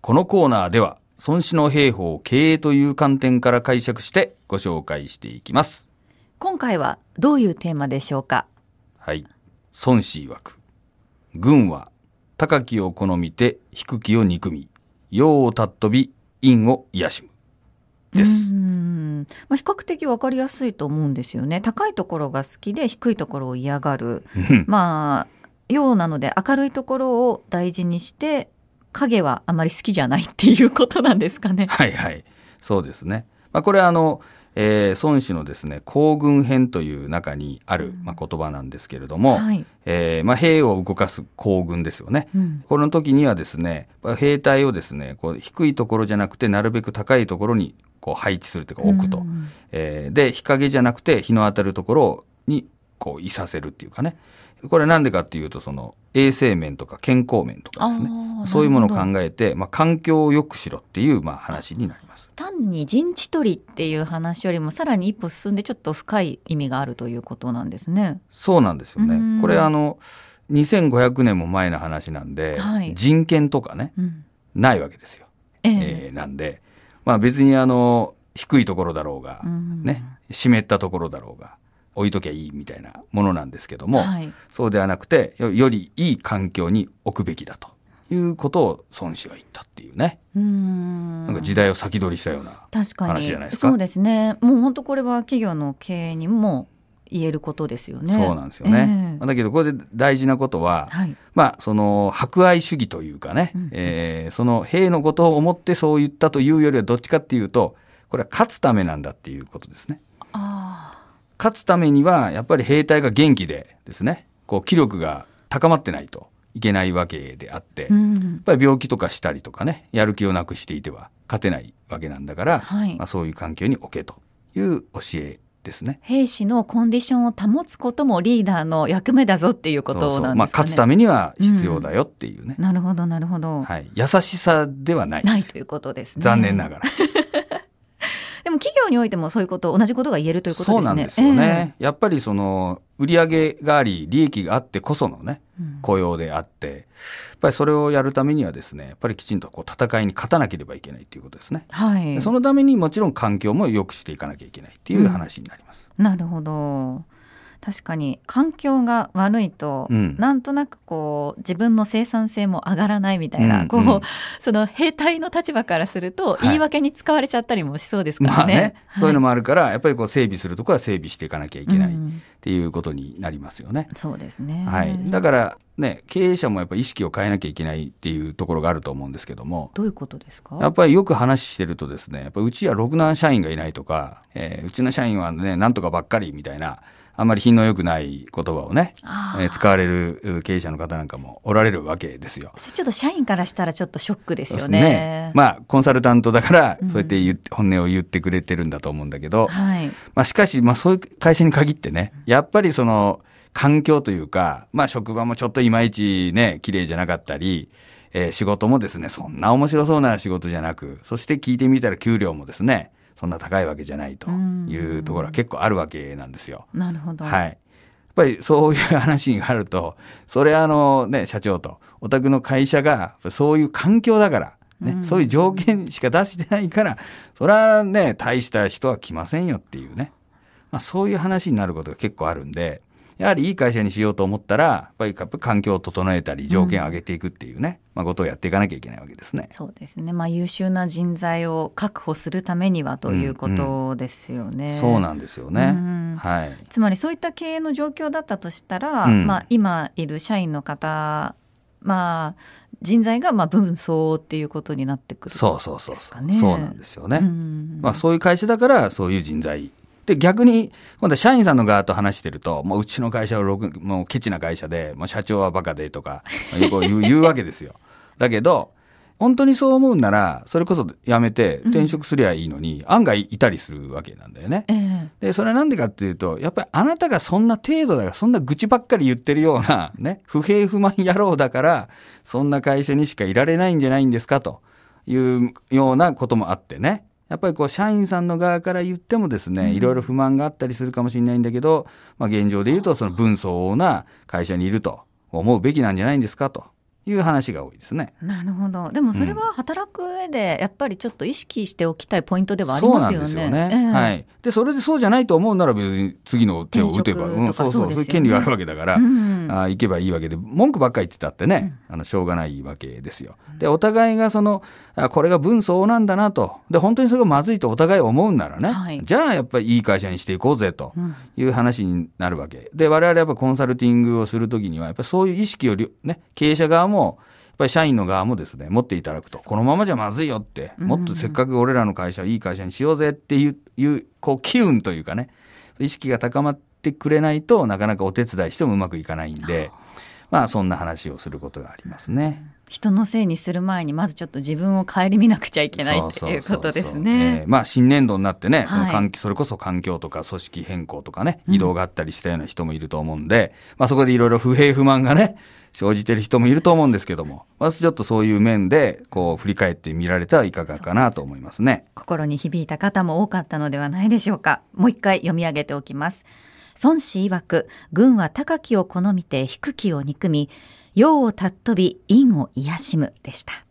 このコーナーでは孫子の兵法を経営という観点から解釈してご紹介していきます。今回はどういうテーマでしょうか？はい。孫子曰く。軍は高きを好みて低きを憎み。陽を尊び陰を癒しむ。です。うん、まあ、比較的わかりやすいと思うんですよね。高いところが好きで低いところを嫌がる。まあ陽なので明るいところを大事にして影はあまり好きじゃないっていうことなんですかね。はいはい。そうですね、まあ、これはあの、えー、孫子のですね「行軍編」という中にある、まあ、言葉なんですけれども、はい。えーまあ、兵を動かす行軍ですよね。うん。この時にはですね兵隊をですねこう低いところじゃなくてなるべく高いところにこう配置するというか置くと、うん。えーで日陰じゃなくて日の当たるところにこういさせるっていうかねこれなんでかっていうとその衛生面とか健康面とかですねそういうものを考えて、まあ、環境を良くしろっていうまあ話になります。単に陣地取りっていう話よりもさらに一歩進んでちょっと深い意味があるということなんですね。そうなんですようんね。これあの2500年も前の話なんで、はい人権とかねうん、ないわけですよ。えええーなんで、まあ、別にあの低いところだろうが、うんね、湿ったところだろうが置いときゃいいみたいなものなんですけども、はい、そうではなくてよよりいい環境に置くべきだということを孫子は言ったっていうね、うん。なんか時代を先取りしたような確かに。話じゃないですか。そうですね。もう本当これは企業の経営にも言えることですよね。そうなんですよね。ええ。まあだけどこれで大事なことは、はい、まあその博愛主義というかね、うん。えーその兵のことを思ってそう言ったというよりはどっちかっていうとこれは勝つためなんだっていうことですね。あ勝つためにはやっぱり兵隊が元気でですねこう気力が高まってないといけないわけであって、ーうやっんぱり病気とかしたりとかねやる気をなくしていては勝てないわけなんだから、はいまあ、そういう環境に置けという教えですね。兵士のコンディションを保つこともリーダーの役目だぞっていうことなんですかね。まあ、勝つためには必要だよっていうね、なるほどなるほど、はい、優しさではないですないということですね。残念ながら。でも企業においてもそういうこと同じことが言えるということですね。そうなんですよね、やっぱりその売上があり利益があってこそのねええうん。雇用であってやっぱりそれをやるためにはですねやっぱりきちんとこう戦いに勝たなければいけないということですね、はい。でそのためにもちろん環境も良くしていかなきゃいけないっていう話になります、なるほど確かに環境が悪いと、うん。なんとなくこう自分の生産性も上がらないみたいな、こう、うん。うん その兵隊の立場からするとい。言い訳に使われちゃったりもしそうですからね。まあね、そういうのももあるからやっぱりこう整備するところは整備していかなきゃいけないっうんていうことになりますよね、そうですね。はい、だからね経営者もやっぱり意識を変えなきゃいけないっていうところがあると思うんですけどもどういうことですか？やっぱりよく話してるとですね、やっぱうちはろくな社員がいないとか、えーうちの社員はね、なんとかばっかりみたいな、あんまり品の良くない言葉をね、えー使われるう経営者の方なんかもおられるわけですよ。ちょっと社員からしたらちょっとショックですよね。ね。まあ、コンサルタントだからう、んそうやって言って、本音を言ってくれてるんだと思うんだけど、はい。まあ、しかし、まあ、そういう会社に限ってね、やっぱりその、環境というか、まあ、職場もちょっといまいちね、綺麗じゃなかったり、えー仕事もですね、そんな面白そうな仕事じゃなく、そして聞いてみたら給料もですね、そんな高いわけじゃないというところは結構あるわけなんですよ。なるほど。はい。やっぱりそういう話があると、それはあのね、社長と、お宅の会社がそういう環境だから、ね、うんそういう条件しか出してないから、それはね、大した人は来ませんよっていうね。まあそういう話になることが結構あるんで、やはりいい会社にしようと思ったら、やっぱり環境を整えたり、条件を上げていくっていうね、まあことをやっていかなきゃいけないわけですね。そうですね。まあ優秀な人材を確保するためにはということですよね。そうなんですよね。うんはい。つまりそういった経営の状況だったとしたら、うんまあ今いる社員の方、まあ人材がまあ分相っていうことになってくるそうそうそうそう。そうなんですよね。うんまあ、そういう会社だからそういう人材で逆に今度は社員さんの側と話してるともううちの会社はろくもうケチな会社でもう社長はバカでとかまあよく言う 言うわけですよ。だけど本当にそう思うんならそれこそ辞めて転職すりゃいいのに、案外いたりするわけなんだよね。ええでそれはなんでかっていうとやっぱりあなたがそんな程度だからそんな愚痴ばっかり言ってるようなね不平不満野郎だからそんな会社にしかいられないんじゃないんですかというようなこともあってねやっぱりこう社員さんの側から言ってもですね、いろいろ不満があったりするかもしれないんだけど、まあ、現状で言うとその分相応な会社にいると思うべきなんじゃないんですかという話が多いですね。なるほど。でもそれは働く上でやっぱりちょっと意識しておきたいポイントではありますよね。そうなんですよね。えー、はい。でそれでそうじゃないと思うなら別に次の手を打てば、うん、そうそうそういう権利があるわけだから、うん、あ行けばいいわけで文句ばっかり言ってたってね、うん、あのしょうがないわけですよ。でお互いがそのあこれが分相応なんだなとで本当にそれがまずいとお互い思うならね、はい、じゃあやっぱりいい会社にしていこうぜという話になるわけで我々やっぱコンサルティングをするときにはやっぱそういう意識をね経営者側もぱり社員の側もですね持っていただくと。このままじゃまずいよって。もっとせっかく俺らの会社いい会社にしようぜっていういうこう機運というかね意識が高まってくれないとなかなかお手伝いしてもうまくいかないんでまあそんな話をすることがありますね。人のせいにする前にまずちょっと自分を顧みなくちゃいけないっていうことですね。まあ新年度になってね、その環境それこそ環境とか組織変更とかね、移動があったりしたような人もいると思うんで、うん、まあそこでいろいろ不平不満がね、生じてる人もいると思うんですけども、まずちょっとそういう面で、こう、振り返ってみられてはいかがかなと思いますね。心に響いた方も多かったのではないでしょうか。もう一回読み上げておきます。孫子曰く、軍は高きを好みて低きを憎み、陽を尊び、陰を癒しむでした。